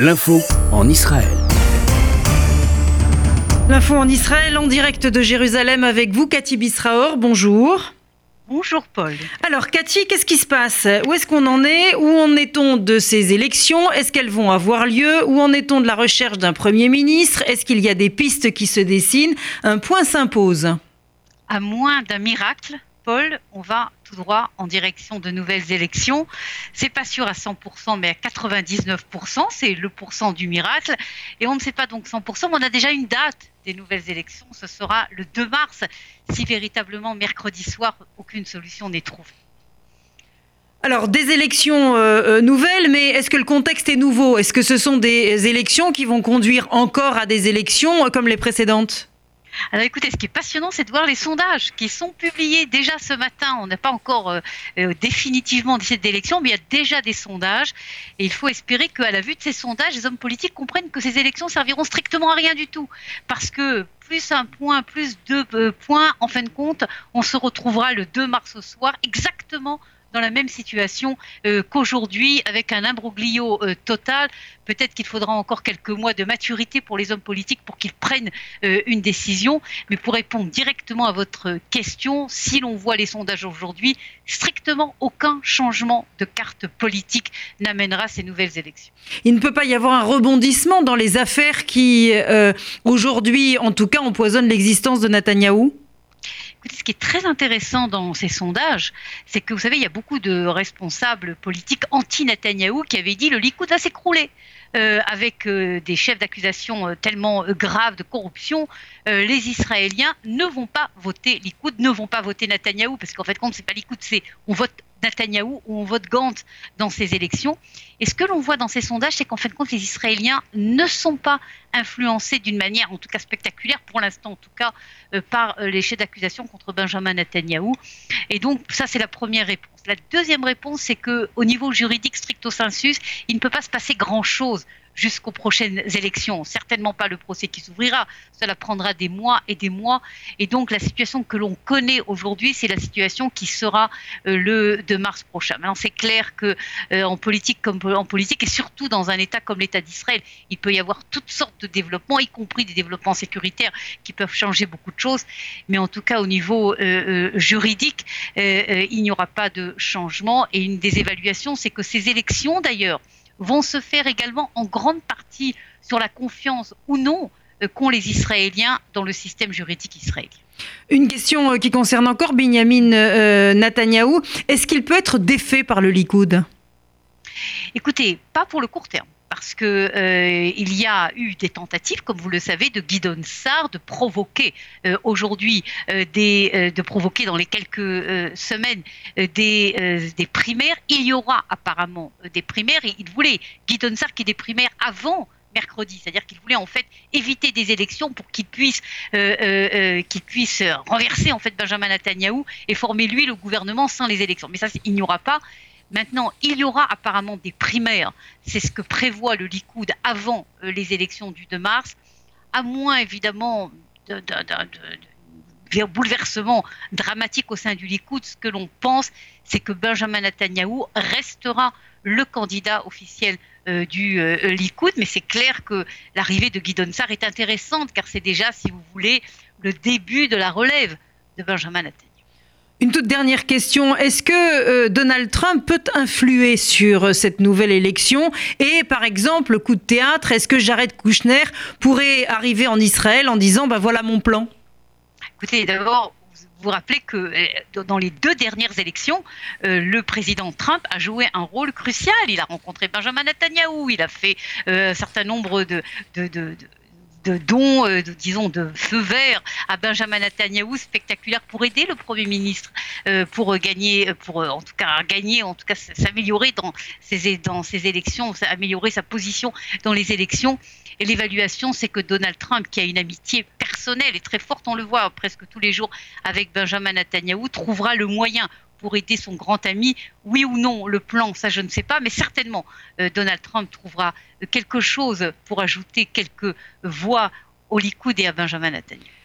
L'info en Israël. L'info en Israël en direct de Jérusalem avec vous, Cathy Bisraor. Bonjour. Bonjour Paul. Alors Cathy, qu'est-ce qui se passe? Où est-ce qu'on en est? Où en est-on de ces élections? Est-ce qu'elles vont avoir lieu? Où en est-on de la recherche d'un Premier ministre? Est-ce qu'il y a des pistes qui se dessinent? Un point s'impose. À moins d'un miracle, On va tout droit en direction de nouvelles élections. C'est pas sûr à 100%, mais à 99%, c'est le pourcent du miracle. Et on ne sait pas donc 100%, mais on a déjà une date des nouvelles élections. Ce sera le 2 mars, si véritablement mercredi soir, aucune solution n'est trouvée. Alors, des élections euh, euh, nouvelles, mais est-ce que le contexte est nouveau? Est-ce que ce sont des élections qui vont conduire encore à des élections euh, comme les précédentes? Alors écoutez, ce qui est passionnant, c'est de voir les sondages qui sont publiés déjà ce matin. On n'a pas encore euh, euh, définitivement décidé d'élection, mais il y a déjà des sondages. Et il faut espérer qu'à la vue de ces sondages, les hommes politiques comprennent que ces élections serviront strictement à rien du tout. Parce que plus un point, plus deux euh, points, en fin de compte, on se retrouvera le 2 mars au soir, exactement dans la même situation euh, qu'aujourd'hui, avec un imbroglio euh, total. Peut-être qu'il faudra encore quelques mois de maturité pour les hommes politiques pour qu'ils prennent euh, une décision. Mais pour répondre directement à votre question, si l'on voit les sondages aujourd'hui, strictement aucun changement de carte politique n'amènera ces nouvelles élections. Il ne peut pas y avoir un rebondissement dans les affaires qui, aujourd'hui, en tout cas, empoisonnent l'existence de Netanyahou? Ce qui est très intéressant dans ces sondages, c'est que vous savez, il y a beaucoup de responsables politiques anti-Netanyahou qui avaient dit le Likoud va s'écrouler. Euh, avec euh, des chefs d'accusation euh, tellement graves de corruption, les Israéliens ne vont pas voter Likoud, ne vont pas voter Netanyahou, parce qu'en fait, compte, c'est pas Likoud, c'est on vote Netanyahou ou on vote Gantz dans ces élections. Et ce que l'on voit dans ces sondages, c'est qu'en fin de compte, les Israéliens ne sont pas influencés d'une manière, en tout cas spectaculaire, pour l'instant en tout cas, euh, par euh, les chefs d'accusation contre Benjamin Netanyahou. Et donc, ça, c'est la première réponse. La deuxième réponse, c'est qu'au niveau juridique stricto sensus, il ne peut pas se passer grand-chose jusqu'aux prochaines élections. Certainement pas le procès qui s'ouvrira. Cela prendra des mois et des mois. Et donc la situation que l'on connaît aujourd'hui, c'est la situation qui sera euh, le 2 mars prochain. Maintenant, c'est clair que euh, politique comme en politique et surtout dans un État comme l'État d'Israël, il peut y avoir toutes sortes de développements, y compris des développements sécuritaires qui peuvent changer beaucoup de choses. Mais en tout cas, au niveau euh, juridique, il n'y aura pas de changement. Et une des évaluations, c'est que ces élections, d'ailleurs, vont se faire également en grande partie sur la confiance ou non euh, qu'ont les Israéliens dans le système juridique israélien. Une question euh, qui concerne encore Benjamin euh, Netanyahou. Est-ce qu'il peut être défait par le Likoud? Écoutez, pas pour le court terme parce qu'il euh, y a eu des tentatives, comme vous le savez, de Guidon Sarr de provoquer euh, aujourd'hui euh, des, de provoquer dans les quelques semaines des, des primaires. Il y aura apparemment des primaires et il voulait Guidon Sarr qui des primaires avant mercredi, c'est-à-dire qu'il voulait en fait éviter des élections pour qu'il puisse, qu'il puisse renverser en fait Benjamin Netanyahu et former lui le gouvernement sans les élections. Mais ça, il n'y aura pas. Maintenant, il y aura apparemment des primaires, c'est ce que prévoit le Likoud avant euh, les élections du 2 mars, à moins évidemment d'un bouleversement dramatique au sein du Likoud, ce que l'on pense, c'est que Benjamin Netanyahu restera le candidat officiel euh, du euh, Likoud, mais c'est clair que l'arrivée de Guy Sarr est intéressante, car c'est déjà, si vous voulez, le début de la relève de Benjamin Netanyahu. Une toute dernière question. Est-ce que euh, Donald Trump peut influer sur euh, cette nouvelle élection? Et par exemple, coup de théâtre, est-ce que Jared Kushner pourrait arriver en Israël en disant ben voilà mon plan? Écoutez, d'abord, vous vous rappelez que euh, dans les deux dernières élections, le président Trump a joué un rôle crucial. Il a rencontré Benjamin Netanyahu, il a fait un certain nombre de dons, euh, disons, de feu vert à Benjamin Netanyahu spectaculaire pour aider le Premier ministre, euh, pour gagner, pour euh, en tout cas gagner, en tout cas s'améliorer dans ses, dans ses élections, améliorer sa position dans les élections. Et l'évaluation, c'est que Donald Trump, qui a une amitié personnelle et très forte, on le voit presque tous les jours avec Benjamin Netanyahu, trouvera le moyen pour aider son grand ami. Oui ou non, le plan, ça je ne sais pas, mais certainement euh, Donald Trump trouvera quelque chose pour ajouter quelques voix au Likoud et à Benjamin Netanyahu.